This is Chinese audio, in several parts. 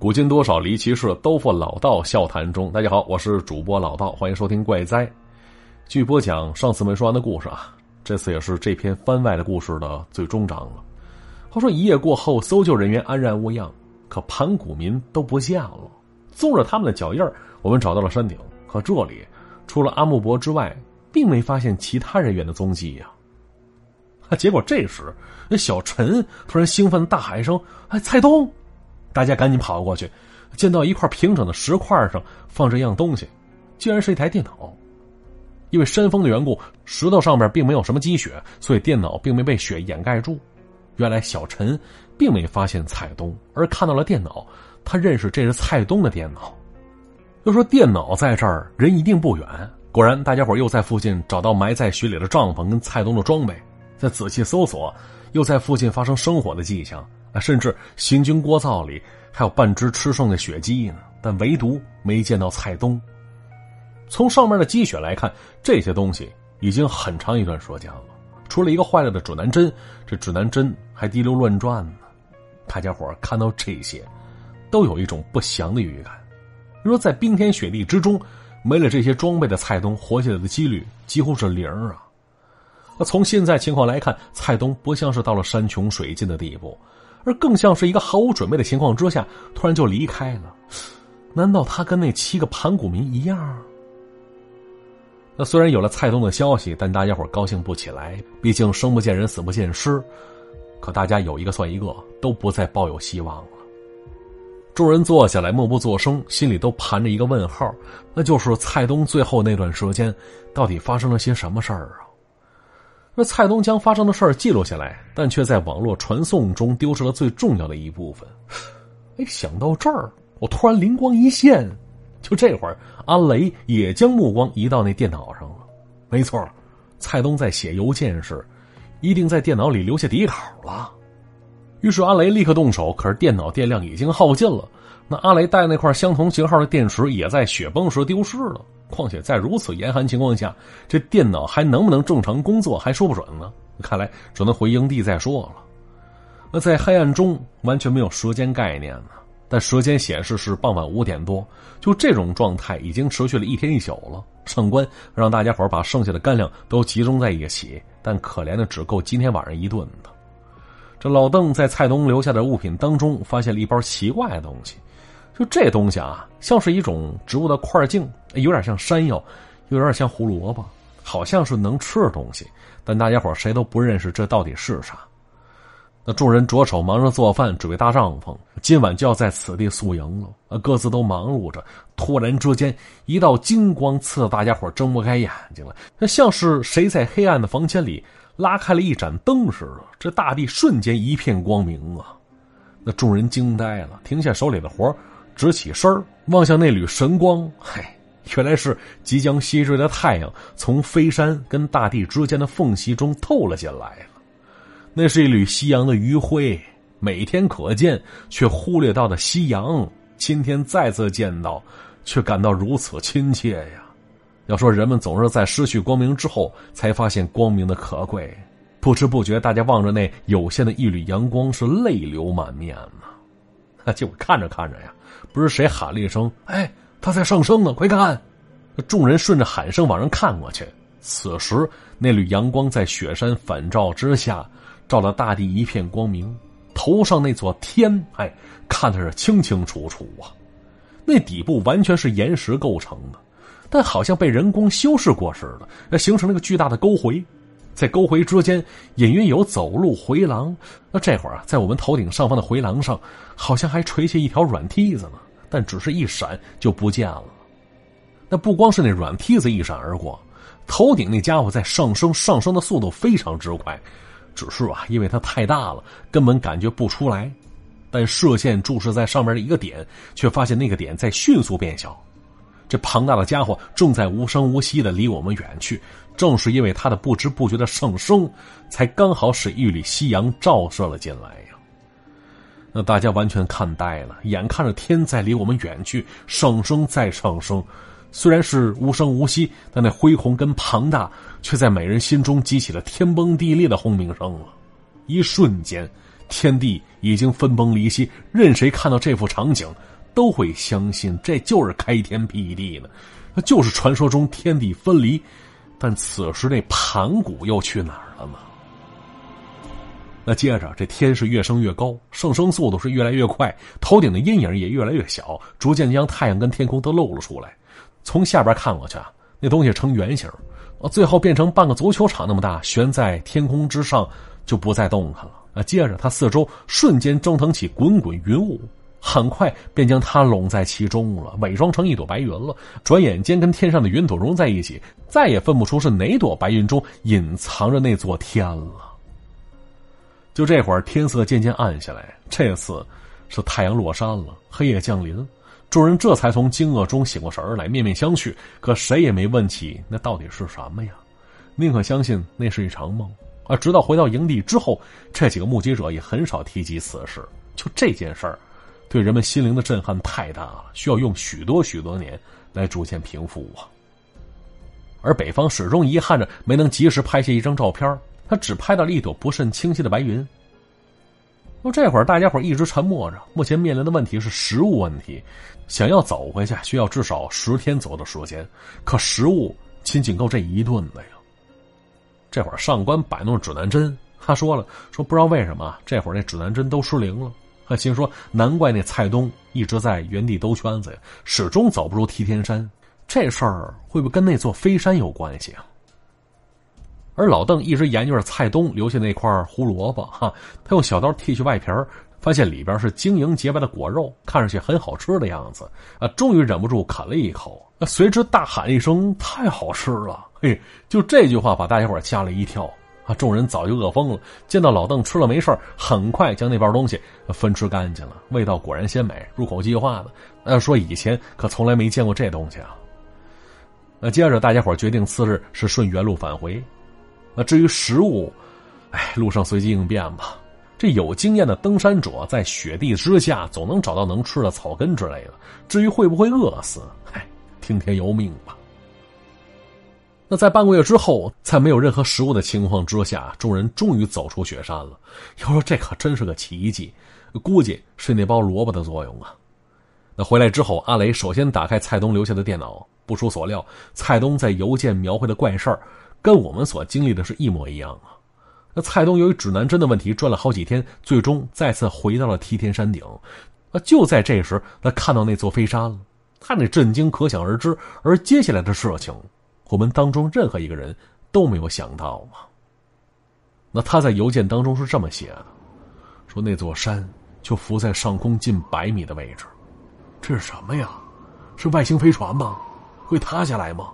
古今多少离奇事，都付老道笑谈中。大家好，我是主播老道，欢迎收听怪哉。继续播讲上次没说完的故事啊，这次也是这篇番外的故事的最终章了。话说一夜过后，搜救人员安然无恙，可盘古民都不见了。纵着他们的脚印我们找到了山顶，可这里除了阿木伯之外，并没发现其他人员的踪迹呀。结果这时，那小陈突然兴奋的大喊一声：“哎，蔡东！”大家赶紧跑过去，见到一块平整的石块上放着一样东西，竟然是一台电脑。因为山峰的缘故，石头上面并没有什么积雪，所以电脑并没被雪掩盖住。原来小陈并没发现蔡东，而看到了电脑，他认识这是蔡东的电脑。要说电脑在这儿，人一定不远。果然，大家伙又在附近找到埋在雪里的帐篷跟蔡东的装备，再仔细搜索，又在附近发生生火的迹象。啊，甚至行军锅灶里还有半只吃剩的血鸡呢，但唯独没见到蔡东。从上面的积雪来看，这些东西已经很长一段时间了。除了一个坏了的指南针，这指南针还滴溜乱转呢。大家伙看到这些，都有一种不祥的预感。说在冰天雪地之中，没了这些装备的蔡东活下来的几率几乎是零啊。那从现在情况来看，蔡东不像是到了山穷水尽的地步。而更像是一个毫无准备的情况之下，突然就离开了。难道他跟那七个盘古民一样？那虽然有了蔡东的消息，但大家伙高兴不起来。毕竟生不见人，死不见尸。可大家有一个算一个，都不再抱有希望了。众人坐下来，默不作声，心里都盘着一个问号，那就是蔡东最后那段时间，到底发生了些什么事儿啊？那蔡东将发生的事儿记录下来，但却在网络传送中丢失了最重要的一部分。哎，想到这儿，我突然灵光一现，就这会儿，阿雷也将目光移到那电脑上了。没错，蔡东在写邮件时，一定在电脑里留下底稿了。于是阿雷立刻动手，可是电脑电量已经耗尽了。那阿雷带那块相同型号的电池也在雪崩时丢失了。况且在如此严寒情况下，这电脑还能不能正常工作还说不准呢。看来只能回营地再说了。那在黑暗中完全没有时间概念呢。但时间显示是傍晚五点多，就这种状态已经持续了一天一宿了。上官让大家伙把剩下的干粮都集中在一起，但可怜的只够今天晚上一顿的。这老邓在蔡东留下的物品当中发现了一包奇怪的东西。就这东西啊，像是一种植物的块茎，有点像山药，又有点像胡萝卜，好像是能吃的东西，但大家伙谁都不认识这到底是啥。那众人着手忙着做饭，准备搭帐篷，今晚就要在此地宿营了。啊，各自都忙碌着。突然之间，一道金光刺得大家伙睁不开眼睛了，那像是谁在黑暗的房间里拉开了一盏灯似的。这大地瞬间一片光明啊！那众人惊呆了，停下手里的活直起身望向那缕神光，嗨，原来是即将西坠的太阳从飞山跟大地之间的缝隙中透了进来了。那是一缕夕阳的余晖，每天可见却忽略到的夕阳，今天再次见到，却感到如此亲切呀！要说人们总是在失去光明之后才发现光明的可贵，不知不觉大家望着那有限的一缕阳光是泪流满面呢呐。结果看着看着呀。不是谁喊了一声：“哎，他在上升呢，快看！”众人顺着喊声往上看过去。此时，那缕阳光在雪山反照之下，照得大地一片光明。头上那座天，哎，看的是清清楚楚啊。那底部完全是岩石构成的，但好像被人工修饰过似的，形成了个巨大的沟回。在沟回之间，隐约有走路回廊。那这会儿啊，在我们头顶上方的回廊上，好像还垂下一条软梯子呢。但只是一闪就不见了。那不光是那软梯子一闪而过，头顶那家伙在上升，上升的速度非常之快。只是啊，因为它太大了，根本感觉不出来。但视线注视在上面的一个点，却发现那个点在迅速变小。这庞大的家伙正在无声无息的离我们远去。正是因为他的不知不觉的上升，才刚好使一缕夕阳照射了进来呀。那大家完全看呆了，眼看着天在离我们远去，上升再上升，虽然是无声无息，但那恢宏跟庞大，却在每人心中激起了天崩地裂的轰鸣声了。一瞬间，天地已经分崩离析，任谁看到这幅场景，都会相信这就是开天辟地的，那就是传说中天地分离。但此时那盘古又去哪儿了呢？那接着这天是越升越高，上升速度是越来越快，头顶的阴影也越来越小，逐渐将太阳跟天空都露了出来。从下边看过去啊，那东西呈圆形，最后变成半个足球场那么大，悬在天空之上，就不再动弹了。啊，接着它四周瞬间蒸腾起滚滚云雾。很快便将他拢在其中了，伪装成一朵白云了。转眼间，跟天上的云朵融在一起，再也分不出是哪朵白云中隐藏着那座天了。就这会儿，天色渐渐暗下来，这次是太阳落山了，黑夜降临。众人这才从惊愕中醒过神来，面面相觑，可谁也没问起那到底是什么呀，宁可相信那是一场梦。而，直到回到营地之后，这几个目击者也很少提及此事。就这件事儿。对人们心灵的震撼太大了，需要用许多许多年来逐渐平复啊。而北方始终遗憾着没能及时拍下一张照片，他只拍到了一朵不甚清晰的白云。那这会儿大家伙一直沉默着，目前面临的问题是食物问题，想要走回去需要至少十天左右的时间，可食物仅仅够这一顿的呀。这会儿上官摆弄指南针，他说了说不知道为什么这会儿那指南针都失灵了。他心说：“难怪那蔡东一直在原地兜圈子呀，始终走不出梯田山。这事儿会不会跟那座飞山有关系啊？”而老邓一直研究着蔡东留下那块胡萝卜，哈，他用小刀剔去外皮儿，发现里边是晶莹洁白的果肉，看上去很好吃的样子。啊，终于忍不住啃了一口，随之大喊一声：“太好吃了！”嘿，就这句话把大家伙吓了一跳。众人早就饿疯了，见到老邓吃了没事很快将那包东西分吃干净了，味道果然鲜美，入口即化的。呃，说以前可从来没见过这东西啊。那接着大家伙决定次日是顺原路返回。那至于食物，哎，路上随机应变吧。这有经验的登山者在雪地之下总能找到能吃的草根之类的。至于会不会饿死，嗨，听天由命吧。那在半个月之后，在没有任何食物的情况之下，众人终于走出雪山了。要说这可真是个奇迹，估计是那包萝卜的作用啊。那回来之后，阿雷首先打开蔡东留下的电脑，不出所料，蔡东在邮件描绘的怪事儿，跟我们所经历的是一模一样啊。那蔡东由于指南针的问题，转了好几天，最终再次回到了梯田山顶。啊，就在这时，他看到那座飞山了，他那震惊可想而知。而接下来的事情。我们当中任何一个人都没有想到吗？那他在邮件当中是这么写的：说那座山就浮在上空近百米的位置，这是什么呀？是外星飞船吗？会塌下来吗？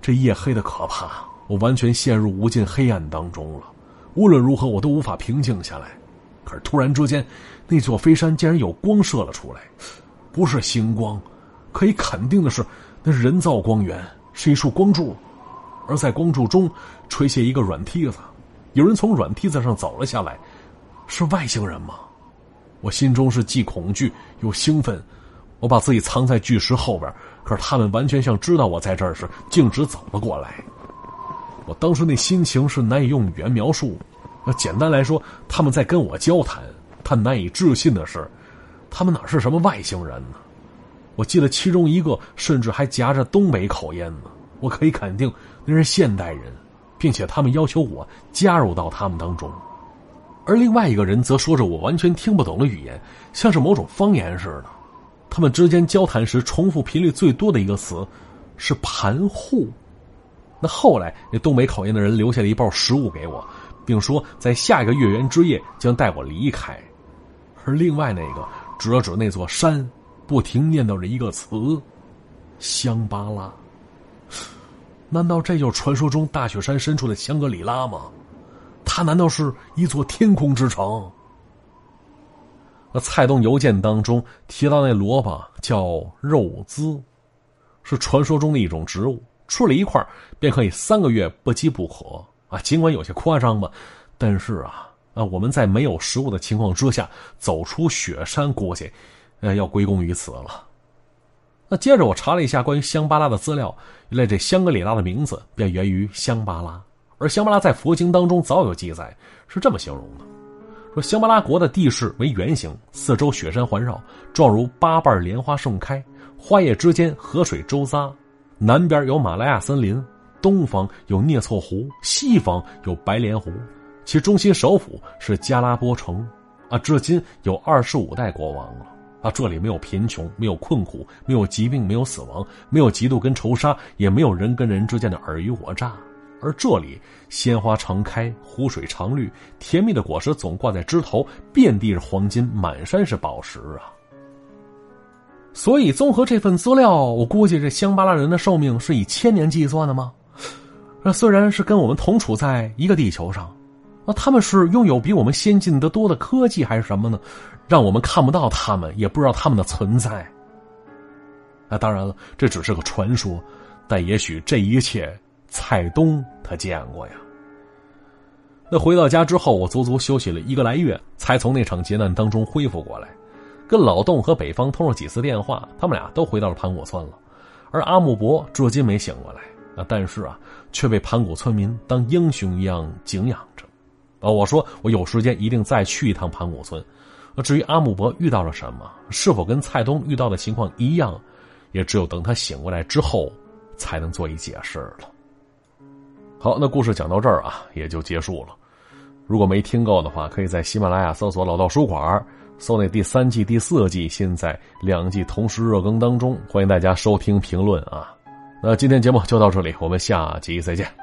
这夜黑的可怕，我完全陷入无尽黑暗当中了。无论如何，我都无法平静下来。可是突然之间，那座飞山竟然有光射了出来，不是星光，可以肯定的是，那是人造光源。是一束光柱，而在光柱中垂下一个软梯子，有人从软梯子上走了下来，是外星人吗？我心中是既恐惧又兴奋，我把自己藏在巨石后边，可是他们完全像知道我在这儿时，径直走了过来。我当时那心情是难以用语言描述。那简单来说，他们在跟我交谈。但难以置信的是，他们哪是什么外星人呢？我记得其中一个甚至还夹着东北口音呢，我可以肯定那是现代人，并且他们要求我加入到他们当中，而另外一个人则说着我完全听不懂的语言，像是某种方言似的。他们之间交谈时重复频率最多的一个词是“盘户”。那后来那东北口音的人留下了一包食物给我，并说在下一个月圆之夜将带我离开，而另外那个指了指那座山。不停念叨着一个词：“香巴拉。”难道这就是传说中大雪山深处的香格里拉吗？它难道是一座天空之城？那蔡东邮件当中提到那萝卜叫肉孜，是传说中的一种植物，吃了一块便可以三个月不饥不渴啊！尽管有些夸张吧，但是啊啊，我们在没有食物的情况之下走出雪山，估计。呃，要归功于此了。那接着我查了一下关于香巴拉的资料，原来这香格里拉的名字便源于香巴拉，而香巴拉在佛经当中早有记载，是这么形容的：说香巴拉国的地势为圆形，四周雪山环绕，状如八瓣莲花盛开，花叶之间河水周匝。南边有马拉亚森林，东方有聂措湖，西方有白莲湖。其中心首府是加拉波城，啊，至今有二十五代国王了。啊，这里没有贫穷，没有困苦，没有疾病，没有死亡，没有嫉妒跟仇杀，也没有人跟人之间的尔虞我诈。而这里鲜花常开，湖水常绿，甜蜜的果实总挂在枝头，遍地是黄金，满山是宝石啊！所以综合这份资料，我估计这香巴拉人的寿命是以千年计算的吗？那虽然是跟我们同处在一个地球上，那他们是拥有比我们先进的多的科技，还是什么呢？让我们看不到他们，也不知道他们的存在。那当然了，这只是个传说，但也许这一切。蔡东他见过呀。那回到家之后，我足足休息了一个来月，才从那场劫难当中恢复过来。跟老洞和北方通了几次电话，他们俩都回到了盘古村了。而阿木伯至今没醒过来，啊，但是啊，却被盘古村民当英雄一样敬仰着。啊，我说我有时间一定再去一趟盘古村。至于阿木伯遇到了什么，是否跟蔡东遇到的情况一样，也只有等他醒过来之后，才能做一解释了。好，那故事讲到这儿啊，也就结束了。如果没听够的话，可以在喜马拉雅搜索“老道书馆”，搜那第三季、第四季，现在两季同时热更当中，欢迎大家收听评论啊。那今天节目就到这里，我们下集再见。